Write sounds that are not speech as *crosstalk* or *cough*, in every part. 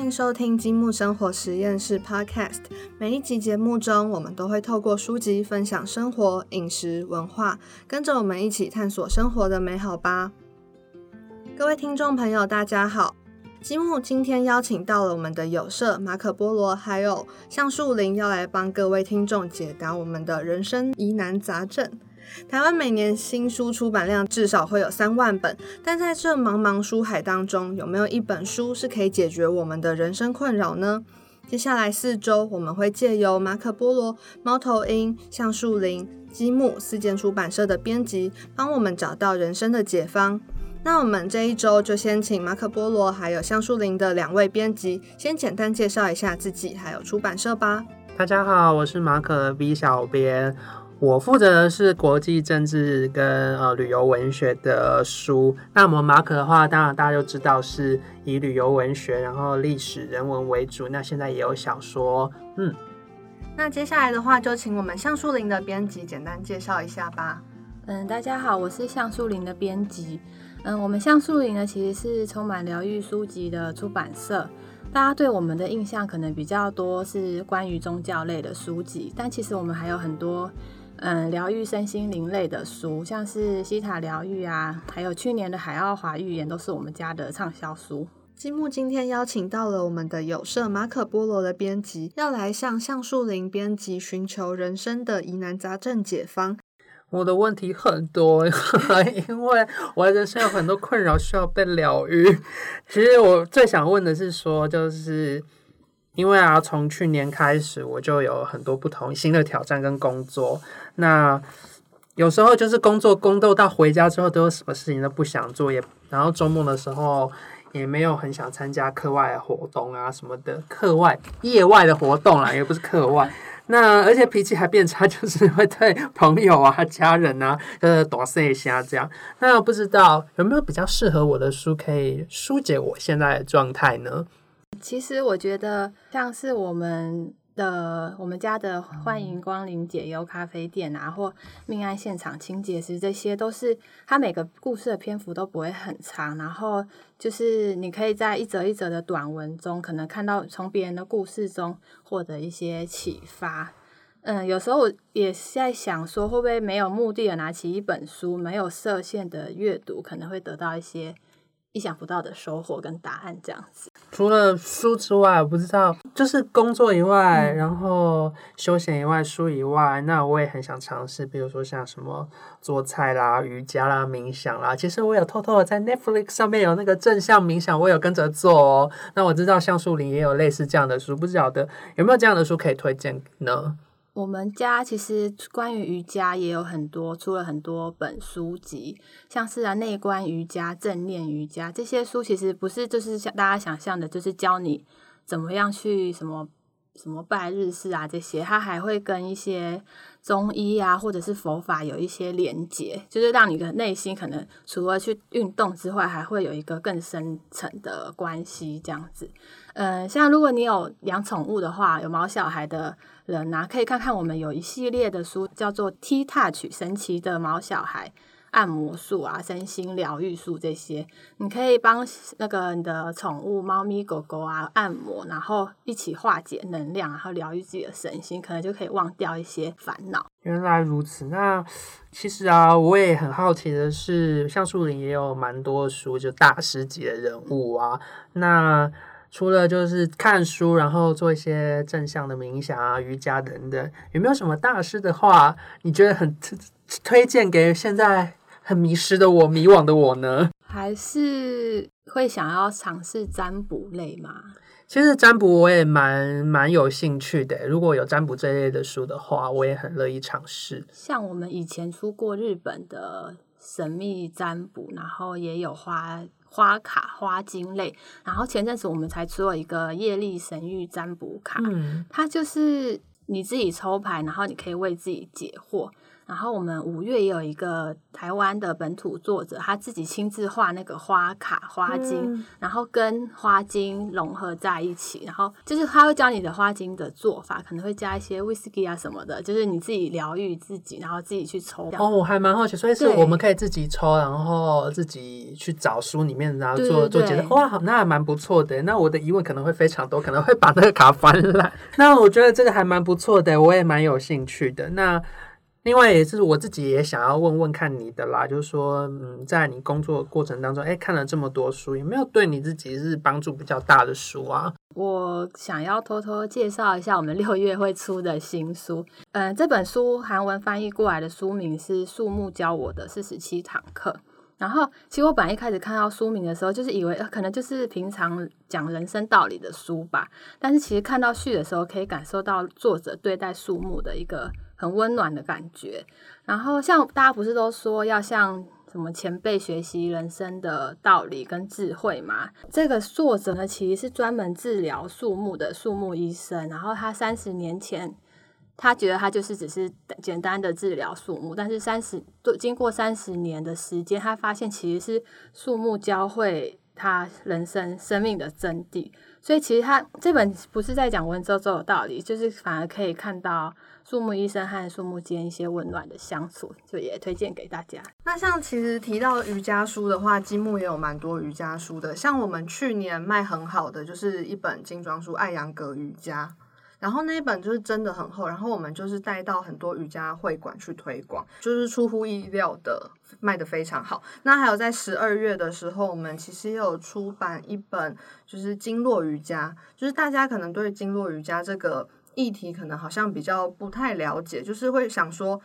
欢迎收听积木生活实验室 Podcast。每一集节目中，我们都会透过书籍分享生活、饮食、文化，跟着我们一起探索生活的美好吧。各位听众朋友，大家好！积木今天邀请到了我们的友社马可波罗，还有橡树林，要来帮各位听众解答我们的人生疑难杂症。台湾每年新书出版量至少会有三万本，但在这茫茫书海当中，有没有一本书是可以解决我们的人生困扰呢？接下来四周，我们会借由马可波罗、猫头鹰、橡树林、积木四间出版社的编辑，帮我们找到人生的解方。那我们这一周就先请马可波罗还有橡树林的两位编辑，先简单介绍一下自己还有出版社吧。大家好，我是马可 B 小编。我负责的是国际政治跟呃旅游文学的书。那我们马可的话，当然大家就知道是以旅游文学，然后历史人文为主。那现在也有小说，嗯。那接下来的话，就请我们橡树林的编辑简单介绍一下吧。嗯，大家好，我是橡树林的编辑。嗯，我们橡树林呢，其实是充满疗愈书籍的出版社。大家对我们的印象可能比较多是关于宗教类的书籍，但其实我们还有很多。嗯，疗愈身心灵类的书，像是西塔疗愈啊，还有去年的海奥华预言，都是我们家的畅销书。积木今天邀请到了我们的有社马可波罗的编辑，要来向橡树林编辑寻求人生的疑难杂症解方。我的问题很多，因为我的人生有很多困扰需要被疗愈。其实我最想问的是说，就是。因为啊，从去年开始，我就有很多不同新的挑战跟工作。那有时候就是工作宫斗到回家之后，都有什么事情都不想做，也然后周末的时候也没有很想参加课外活动啊什么的，课外业外的活动啦，也不是课外。那而且脾气还变差，就是会对朋友啊、家人啊，呃，多说一下这样。那不知道有没有比较适合我的书，可以疏解我现在的状态呢？其实我觉得，像是我们的我们家的欢迎光临解忧咖啡店啊，或命案现场清洁师，这些都是它每个故事的篇幅都不会很长，然后就是你可以在一则一则的短文中，可能看到从别人的故事中获得一些启发。嗯，有时候我也在想说，会不会没有目的的拿起一本书，没有设限的阅读，可能会得到一些。意想不到的收获跟答案，这样子。除了书之外，我不知道，就是工作以外，然后休闲以外，书以外，那我也很想尝试，比如说像什么做菜啦、瑜伽啦、冥想啦。其实我有偷偷的在 Netflix 上面有那个正向冥想，我有跟着做哦。那我知道橡树林也有类似这样的书，不晓得有没有这样的书可以推荐呢？我们家其实关于瑜伽也有很多出了很多本书籍，像是啊内观瑜伽、正念瑜伽这些书，其实不是就是像大家想象的，就是教你怎么样去什么什么拜日式啊这些，它还会跟一些中医啊或者是佛法有一些连结，就是让你的内心可能除了去运动之外，还会有一个更深层的关系这样子。嗯，像如果你有养宠物的话，有毛小孩的。人呐，可以看看我们有一系列的书，叫做 T Touch 神奇的毛小孩按摩术啊，身心疗愈术这些，你可以帮那个你的宠物猫咪狗狗啊按摩，然后一起化解能量，然后疗愈自己的身心，可能就可以忘掉一些烦恼。原来如此，那其实啊，我也很好奇的是，像树林也有蛮多书，就大师级的人物啊，那。除了就是看书，然后做一些正向的冥想啊、瑜伽等等，有没有什么大师的话，你觉得很推荐给现在很迷失的我、迷惘的我呢？还是会想要尝试占卜类吗？其实占卜我也蛮蛮有兴趣的，如果有占卜这类的书的话，我也很乐意尝试。像我们以前出过日本的神秘占卜，然后也有花。花卡、花精类，然后前阵子我们才出了一个业力神域占卜卡，它就是你自己抽牌，然后你可以为自己解惑。然后我们五月也有一个台湾的本土作者，他自己亲自画那个花卡花精，嗯然后跟花精融合在一起，然后就是他会教你的花精的做法，可能会加一些 whisky 啊什么的，就是你自己疗愈自己，然后自己去抽。哦，我还蛮好奇，所以是我们可以自己抽，然后自己去找书里面，然后做做解释。哇，好那还蛮不错的。那我的疑问可能会非常多，可能会把那个卡翻烂。*laughs* 那我觉得这个还蛮不错的，我也蛮有兴趣的。那另外也是我自己也想要问问看你的啦，就是说，嗯，在你工作过程当中，哎，看了这么多书，有没有对你自己是帮助比较大的书啊？我想要偷偷介绍一下我们六月会出的新书。嗯、这本书韩文翻译过来的书名是《树木教我的四十七堂课》。然后，其实我本来一开始看到书名的时候，就是以为、可能就是平常讲人生道理的书吧。但是其实看到序的时候，可以感受到作者对待树木的一个很温暖的感觉。然后，像大家不是都说要向什么前辈学习人生的道理跟智慧嘛？这个作者呢，其实是专门治疗树木的树木医生。然后他三十年前，他觉得他就是只是简单的治疗树木，但是三十都经过三十年的时间，他发现其实是树木教会他人生生命的真谛。所以其实他这本不是在讲温州州的道理，就是反而可以看到树木医生和树木间一些温暖的相处，就也推荐给大家。那像其实提到瑜伽书的话，积木也有蛮多瑜伽书的。像我们去年卖很好的就是一本精装书《艾扬格瑜伽》，然后那一本就是真的很厚，然后我们就是带到很多瑜伽会馆去推广，就是出乎意料的卖的非常好。那还有在十二月的时候，我们其实也有出版一本就是经络瑜伽，就是大家可能对经络瑜伽这个。议题可能好像比较不太了解，就是会想说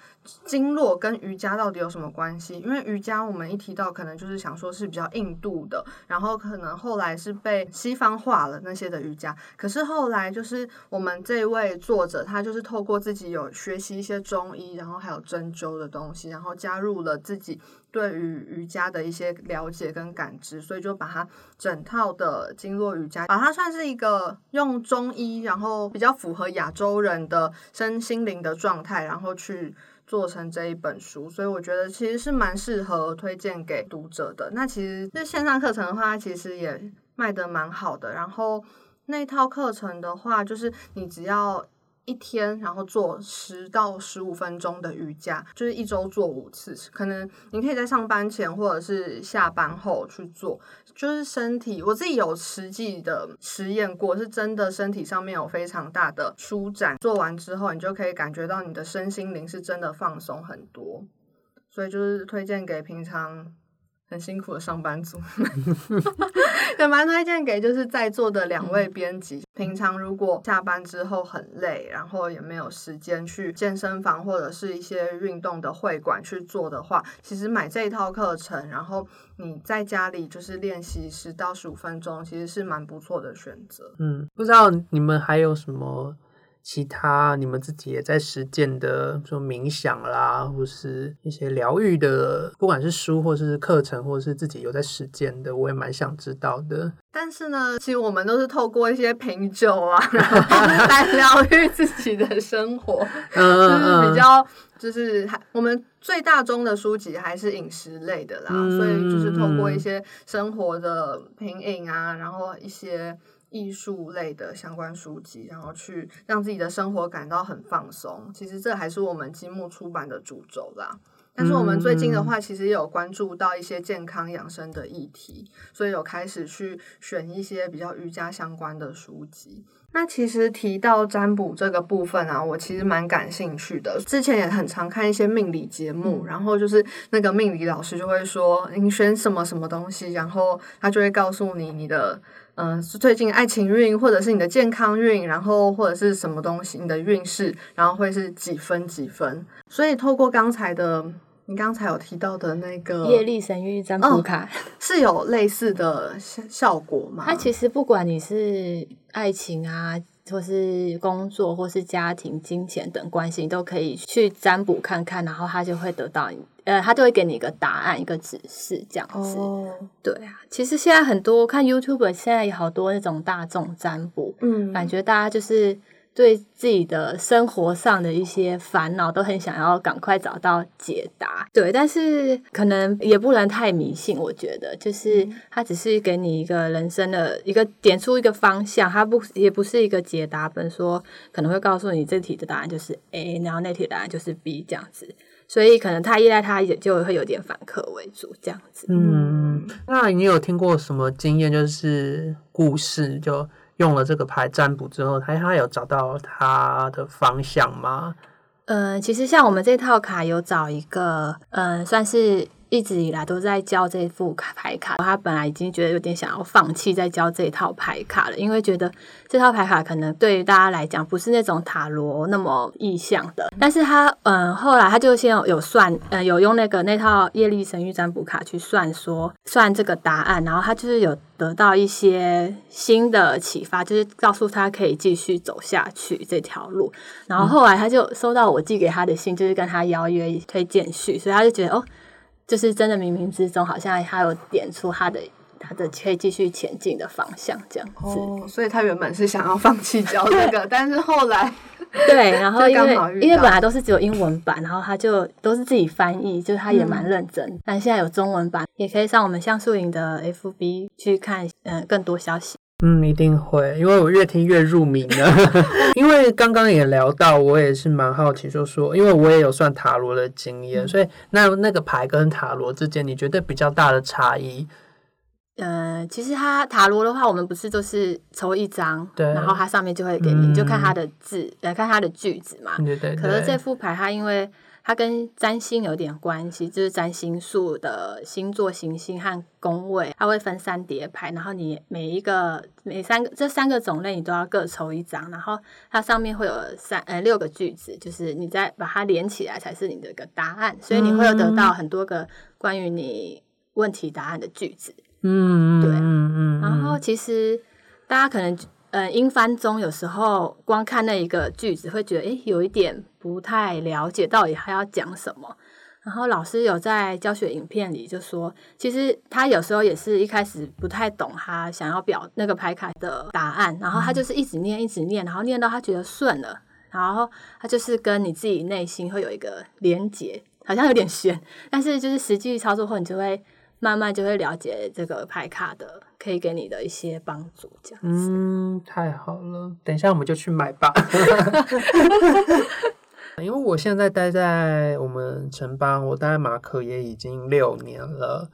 经络跟瑜伽到底有什么关系？因为瑜伽我们一提到，可能就是想说是比较印度的，然后可能后来是被西方化了那些的瑜伽。可是后来就是我们这位作者，他就是透过自己有学习一些中医，然后还有针灸的东西，然后加入了自己对于瑜伽的一些了解跟感知，所以就把它整套的经络瑜伽，把它算是一个用中医，然后比较符合亚洲人的身心灵的状态，然后去做成这一本书，所以我觉得其实是蛮适合推荐给读者的。那其实这线上课程的话，其实也卖的蛮好的。然后那套课程的话，就是你只要一天，然后做十到十五分钟的瑜伽，就是一周做五次。可能你可以在上班前或者是下班后去做，就是身体，我自己有实际的实验过，是真的身体上面有非常大的舒展。做完之后，你就可以感觉到你的身心灵是真的放松很多。所以就是推荐给平常很辛苦的上班族，*laughs* *laughs* 也蛮推荐给就是在座的两位编辑。平常如果下班之后很累，然后也没有时间去健身房或者是一些运动的会馆去做的话，其实买这一套课程，然后你在家里就是练习十到十五分钟，其实是蛮不错的选择。嗯，不知道你们还有什么其他你们自己也在实践的，说冥想啦，或是一些疗愈的，不管是书或是课程，或是自己有在实践的，我也蛮想知道的。但是呢，其实我们都是透过一些品酒啊，然 *laughs* 后来疗愈自己的生活，*laughs* 嗯就是比较就是还我们最大宗的书籍还是饮食类的啦，嗯所以就是透过一些生活的品饮啊，然后一些艺术类的相关书籍，然后去让自己的生活感到很放松。其实这还是我们积木出版的主轴啦。但是我们最近的话，其实也有关注到一些健康养生的议题，所以有开始去选一些比较瑜伽相关的书籍。那其实提到占卜这个部分啊，我其实蛮感兴趣的。之前也很常看一些命理节目，然后就是那个命理老师就会说你选什么什么东西，然后他就会告诉你你的嗯、呃最近爱情运或者是你的健康运，然后或者是什么东西你的运势，然后会是几分几分。所以透过刚才的你刚才有提到的那个业力神域占卜卡，*laughs* 是有类似的效效果吗？它其实不管你是爱情啊，或是工作，或是家庭、金钱等关系，你都可以去占卜看看，然后他就会得到你，呃，他就会给你一个答案、一个指示这样子。哦，对啊，其实现在很多看 YouTube，现在有好多那种大众占卜，嗯，感觉大家就是对自己的生活上的一些烦恼都很想要赶快找到解答。对，但是可能也不能太迷信，我觉得就是它只是给你一个人生的一个点出一个方向，它不也不是一个解答本，说可能会告诉你这题的答案就是 A，然后那题的答案就是 B 这样子。所以可能太依赖它，也就会有点反客为主这样子。嗯，那你有听过什么经验，就是故事就用了这个牌占卜之后，他他有找到他的方向吗？嗯，其实像我们这套卡有找一个，嗯，算是。一直以来都在教这副牌卡，他本来已经觉得有点想要放弃再教这套牌卡了，因为觉得这套牌卡可能对于大家来讲不是那种塔罗那么意向的。但是他嗯，后来他就先有算，嗯，有用那个那套业力神谕占卜卡去算说算这个答案，然后他就是有得到一些新的启发，就是告诉他可以继续走下去这条路。然后后来他就收到我寄给他的信，就是跟他邀约推荐序，所以他就觉得哦。就是真的，冥冥之中好像他有点出他的他的可以继续前进的方向，这样子。哦，所以他原本是想要放弃教这个，*laughs* 但是后来对，然后因为因为本来都是只有英文版，然后他就都是自己翻译，就是他也蛮认真。但现在有中文版，也可以上我们像素影的 FB 去看，嗯，更多消息。嗯，一定会，因为我越听越入迷了。*laughs* 因为刚刚也聊到，我也是蛮好奇，就说，因为我也有算塔罗的经验，所以那那个牌跟塔罗之间，你觉得比较大的差异？呃，其实它塔罗的话，我们不是都是抽一张，对，然后它上面就会给你，就看它的字，来看它的句子嘛。对对。可是这副牌它因为。它跟占星有点关系，就是占星术的星座、行星和宫位，它会分三叠牌，然后你每一个每三个这三个种类你都要各抽一张，然后它上面会有三呃六个句子，就是你再把它连起来才是你的一个答案，所以你会有得到很多个关于你问题答案的句子。嗯，对，嗯嗯，然后其实大家可能。呃，英翻中有时候光看那一个句子，会觉得诶有一点不太了解到底他要讲什么。然后老师有在教学影片里就说，其实他有时候也是一开始不太懂他想要表那个牌卡的答案，然后他就是一直念一直念，然后念到他觉得顺了，然后他就是跟你自己内心会有一个连结，好像有点悬，但是就是实际操作后，你就会。慢慢就会了解这个牌卡的，可以给你的一些帮助，这样子。嗯，太好了，等一下我们就去买吧。*laughs* 因为我现在待在我们城邦，我待在马可也已经六年了。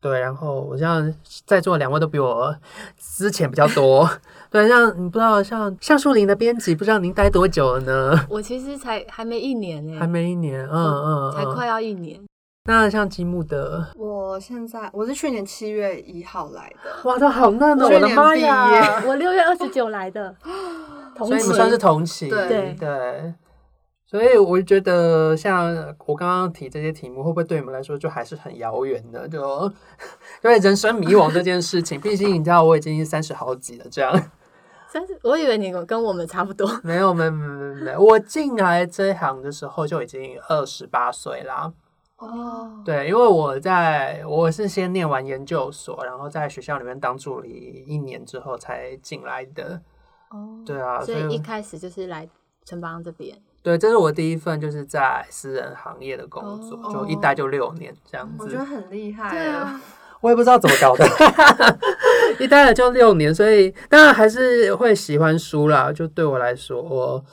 对，然后我像在座两位都比我之前比较多。*laughs* 对，像你不知道，像橡树林的编辑，不知道您待多久了呢？我其实才还没一年呢，还没一年，嗯嗯，才快要一年。那像积木的，我现在我是去年七月一号来的，哇，都好嫩哦！我的妈呀，我六月二十九来的，*laughs* 所以你们算是同期，对对。所以我觉得，像我刚刚提这些题目，会不会对你们来说就还是很遥远的？就 *laughs* 因为人生迷惘这件事情，毕竟你知道我已经三十好几了，这样。*laughs* 三十，我以为你跟我们差不多。没有，没有，没有，没有。我进来这一行的时候就已经二十八岁啦。哦，对，因为我在我是先念完研究所，然后在学校里面当助理一年之后才进来的。哦，对啊，所以一开始就是来城邦这边。对，这是我第一份就是在私人行业的工作，就一待就六年这样子。我觉得很厉害。对啊，我也不知道怎么搞的，*laughs* 一待了就六年，所以当然还是会喜欢书啦。就对我来说，我。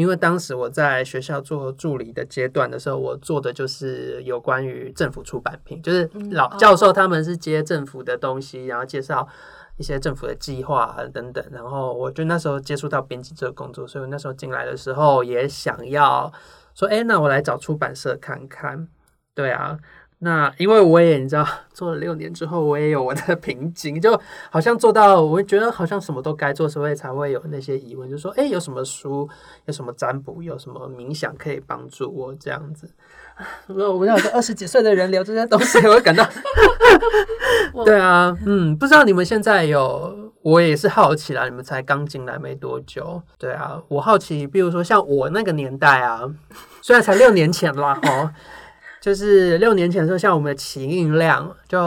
因为当时我在学校做助理的阶段的时候，我做的就是有关于政府出版品，就是老教授他们是接政府的东西，然后介绍一些政府的计划等等。然后我就那时候接触到编辑这个工作，所以我那时候进来的时候也想要说，哎，那我来找出版社看看。对啊。那因为我也你知道，做了六年之后，我也有我的 *laughs* 瓶颈，就好像做到，我觉得好像什么都该做，所以才会有那些疑问，就说，哎，有什么书，有什么占卜，有什么冥想可以帮助我这样子。*sighs* 我我想跟二十几岁的人聊这些东西，我会感到，*laughs* 对啊，嗯，不知道你们现在有，我也是好奇啦，你们才刚进来没多久，对啊，我好奇，比如说像我那个年代啊，虽然才六年前啦，哦。就是六年前的时候，像我们的起印量，就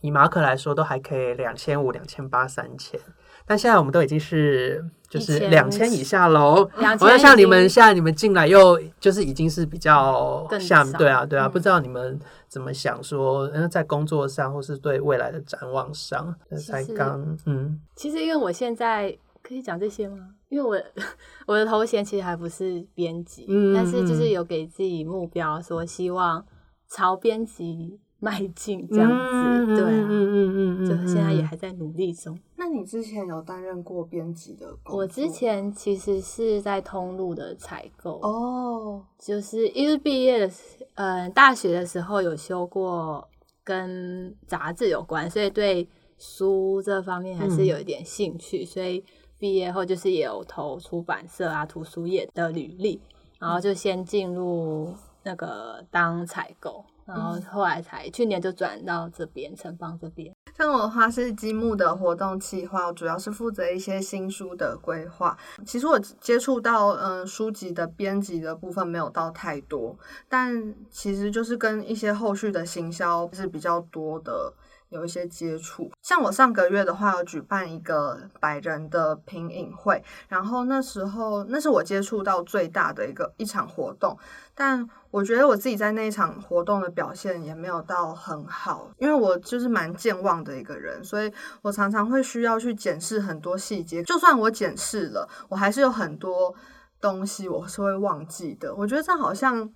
以马可来说，都还可以两千五、两千八、三千。但现在我们都已经是就是两千以下喽。2000我要像你们现在你们进来又就是已经是比较更下少对啊对啊，嗯不知道你们怎么想说，嗯，在工作上或是对未来的展望上，才刚嗯其实因为我现在可以讲这些吗？因为我 *laughs* 我的头衔其实还不是编辑，嗯但是就嗯是有给自己目标，说希望朝编辑 *laughs* 迈进这样子。嗯对啊，嗯嗯嗯就现在也嗯还在努力中。那你之前有担任过编辑的工作？我之前其实是在通路的采购，哦，就是因为毕业的时，呃，大学的时候有修过跟杂志有关，所以对书这方面还是有一点兴趣，所以毕业后就是也有投出版社啊、图书业的履历，然后就先进入那个当采购，然后后来才去年就转到这边城邦这边。像我的话是积木的活动企划，我主要是负责一些新书的规划。其实我接触到嗯、呃书籍的编辑的部分没有到太多，但其实就是跟一些后续的行销是比较多的。有一些接触，像我上个月的话，有举办一个百人的品饮会，然后那时候那是我接触到最大的一个一场活动，但我觉得我自己在那一场活动的表现也没有到很好，因为我就是蛮健忘的一个人，所以我常常会需要去检视很多细节。就算我检视了，我还是有很多东西我是会忘记的。我觉得这好像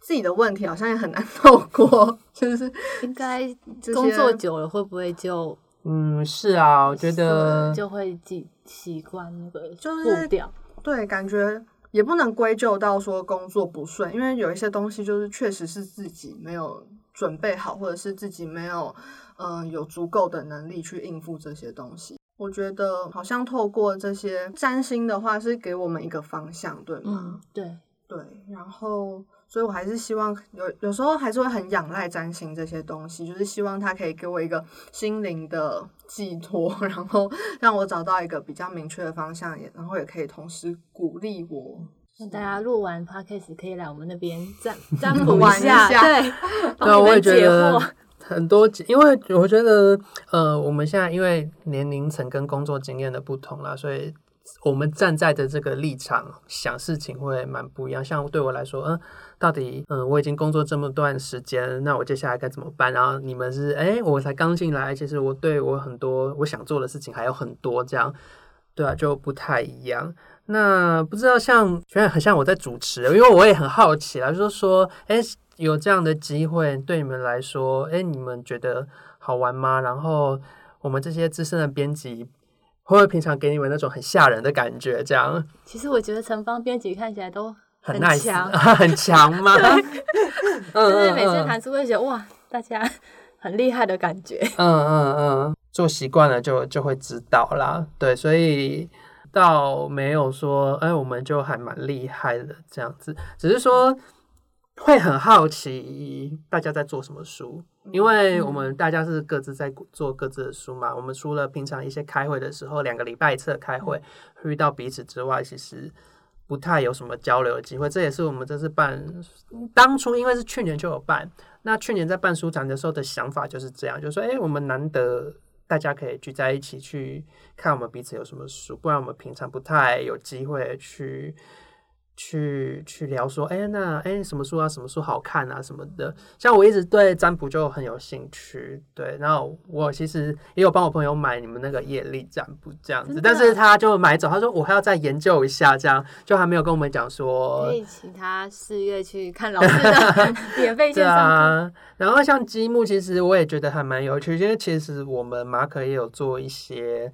自己的问题，好像也很难透过，*laughs* 就是应该工作久了会不会就嗯是啊，我觉得就会记习惯那个就是步调？对，感觉也不能归咎到说工作不顺，因为有一些东西就是确实是自己没有准备好，或者是自己没有嗯、呃有足够的能力去应付这些东西。我觉得好像透过这些占星的话，是给我们一个方向，对吗？嗯，对。对，然后，所以我还是希望有有时候还是会很仰赖占星这些东西，就是希望它可以给我一个心灵的寄托，*laughs* 然后让我找到一个比较明确的方向，也然后也可以同时鼓励我。那大家录完 podcast 可以来我们那边占 *laughs* 占卜玩一下，下对，*laughs* 对啊，我也觉得。很多，因为我觉得，呃，我们现在因为年龄层跟工作经验的不同啦，所以我们站在的这个立场想事情会蛮不一样。像对我来说，嗯、到底，嗯、我已经工作这么段时间，那我接下来该怎么办？然后你们是，哎，我才刚进来，其实我对我很多我想做的事情还有很多，这样，对啊，就不太一样。那不知道像，觉得很像我在主持，因为我也很好奇啊，就是说，哎，有这样的机会对你们来说，哎，你们觉得好玩吗？然后我们这些资深的编辑，会不会平常给你们那种很吓人的感觉？这样其实我觉得城方编辑看起来都很很 nice，强 *laughs* 很强吗？嗯 *laughs* 就是每次嗯谈书会觉得哇，大家很厉害的感觉。嗯嗯嗯，做习惯了就就会知道啦。对，所以倒没有说，哎，我们就还蛮厉害的这样子，只是说会很好奇大家在做什么书，因为我们大家是各自在做各自的书嘛。我们除了平常一些开会的时候，两个礼拜一次的开会会遇到彼此之外，其实。不太有什么交流的机会，这也是我们这次办，当初因为是去年就有办，那去年在办书展的时候的想法就是这样，就是说，哎、我们难得大家可以聚在一起去看我们彼此有什么书，不然我们平常不太有机会去去去聊说，哎、那哎、什么书啊，什么书好看啊什么的。像我一直对占卜就很有兴趣，对，然后我其实也有帮我朋友买你们那个业力占卜这样子，但是他就买走，他说我还要再研究一下，这样就还没有跟我们讲说可以请他四月去看老师的 *laughs* 免费对线上课。啊，然后像积木，其实我也觉得还蛮有趣，因为其实我们马可也有做一些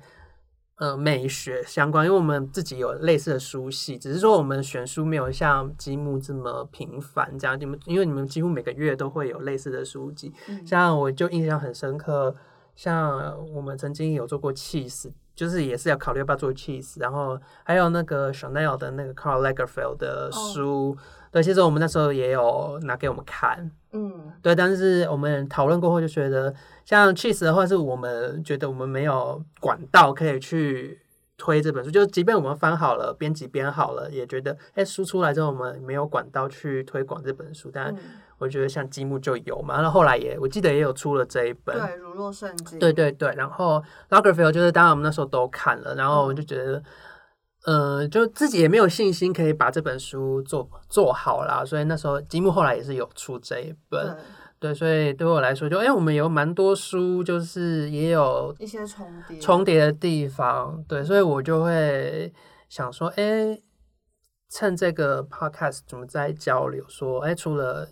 呃美学相关，因为我们自己有类似的书系，只是说我们选书没有像积木这么频繁，这样你们因为你们几乎每个月都会有类似的书籍，嗯像我就印象很深刻，像我们曾经有做过 cheese。就是也是要考虑要不要做 cheese，然后还有那个 Chanel 的那个 Carl Lagerfeld 的书，对，其实我们那时候也有拿给我们看，嗯，对，但是我们讨论过后就觉得，像 cheese 的话，是我们觉得我们没有管道可以去推这本书，就是即便我们翻好了，编辑编好了，也觉得哎书出来之后我们没有管道去推广这本书，但嗯。我觉得像积木就有嘛，然后后来也我记得也有出了这一本，对，如若圣经，对对对，然后 Lagerfeld 就是当然我们那时候都看了，然后我就觉得，呃，就自己也没有信心可以把这本书做做好啦，所以那时候积木后来也是有出这一本，对，对，所以对我来说就，哎，我们有蛮多书，就是也有一些重叠，重叠的地方，对，所以我就会想说，哎，趁这个 podcast 怎么在交流，说，哎，除了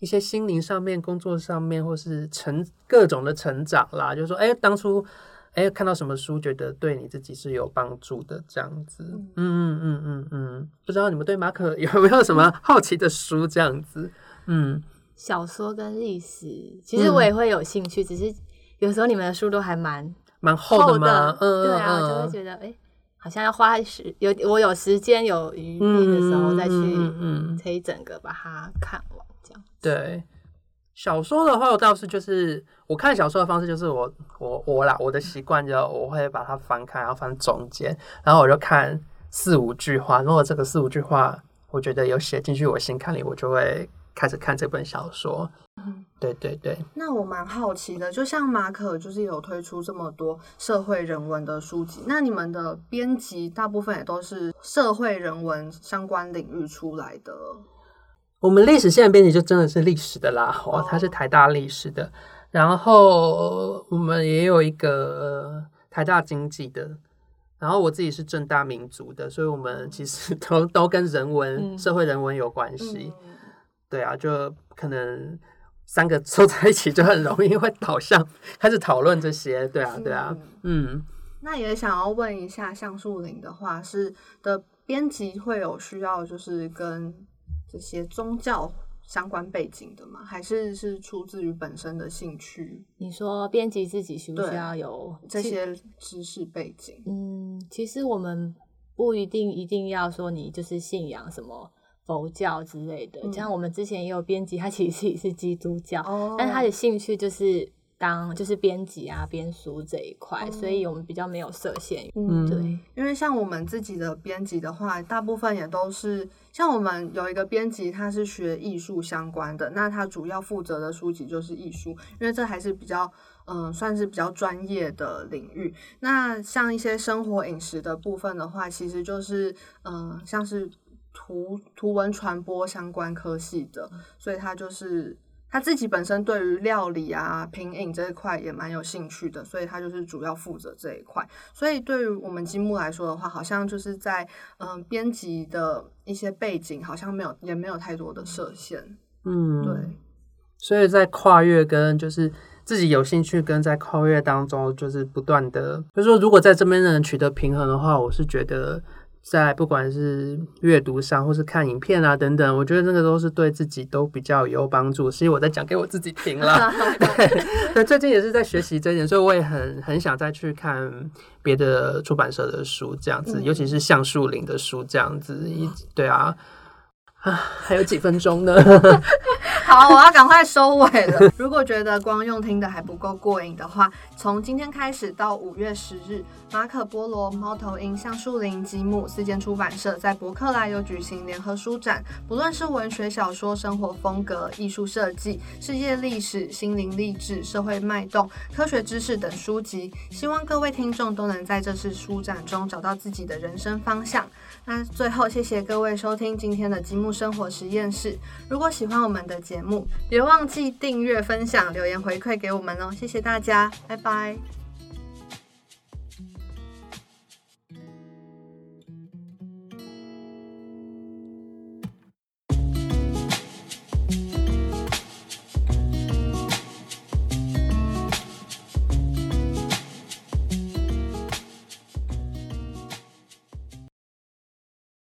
一些心灵上面、工作上面，或是成各种的成长啦，就是说，哎，当初哎看到什么书，觉得对你自己是有帮助的，这样子，嗯。嗯嗯嗯嗯，不知道你们对马可有没有什么 *laughs* 好奇的书，这样子，嗯，小说跟历史，其实我也会有兴趣，只是有时候你们的书都还蛮蛮厚的嘛？嗯，对啊，就会觉得，哎、好像要花时有我有时间有余力的时候再去，嗯嗯可以整个把它看完，这样。对，小说的话，我倒是就是我看小说的方式，就是我我我啦，我的习惯就我会把它翻开，然后翻中间，然后我就看四五句话。如果这个四五句话我觉得有写进去我心坎里，我就会开始看这本小说。对对对，那我蛮好奇的，就像马可就是有推出这么多社会人文的书籍，那你们的编辑大部分也都是社会人文相关领域出来的，我们历史线的编辑就真的是历史的啦，哦哦，他是台大历史的，然后我们也有一个呃台大经济的，然后我自己是正大民族的，所以我们其实都都跟人文、嗯。社会人文有关系。嗯。对啊，就可能三个凑在一起就很容易会导向开始讨论这些。对啊，对啊，嗯。那也想要问一下，橡树林的话是的编辑会有需要就是跟这些宗教相关背景的吗？还是是出自于本身的兴趣你说编辑自己需不需要有其这些知识背景？嗯，其实我们不一定一定要说你就是信仰什么佛教之类的，嗯像我们之前也有编辑，他其实也是基督教，哦但是他的兴趣就是当就是编辑啊编书这一块，哦所以我们比较没有设限。嗯对，因为像我们自己的编辑的话，大部分也都是像我们有一个编辑，他是学艺术相关的，那他主要负责的书籍就是艺术，因为这还是比较嗯、算是比较专业的领域。那像一些生活饮食的部分的话，其实就是嗯、像是图图文传播相关科系的，所以他就是。他自己本身对于料理啊、品饮这一块也蛮有兴趣的，所以他就是主要负责这一块。所以对于我们积木来说的话，好像就是在嗯编辑的一些背景，好像没有也没有太多的设限。嗯，对，所以在跨越跟就是自己有兴趣跟在跨越当中，就是不断的，就是说如果在这边能取得平衡的话，我是觉得在不管是阅读上或是看影片啊等等，我觉得那个都是对自己都比较有帮助。所以我在讲给我自己听了，*laughs* 对，对，最近也是在学习这一点，所以我也很很想再去看别的出版社的书，这样子，嗯尤其是橡树林的书这样子，一对啊。还有几分钟呢。*laughs* 好，我要赶快收尾了。*laughs* 如果觉得光用听的还不够过瘾的话，从今天开始到五月十日，马可波罗、猫头鹰、橡树林、积木四间出版社在博客来有举行联合书展，不论是文学小说、生活风格、艺术设计、世界历史、心灵励志、社会脉动、科学知识等书籍，希望各位听众都能在这次书展中找到自己的人生方向。那最后，谢谢各位收听今天的积木生活实验室。如果喜欢我们的节目，别忘记订阅、分享、留言回馈给我们哦，谢谢大家，拜拜。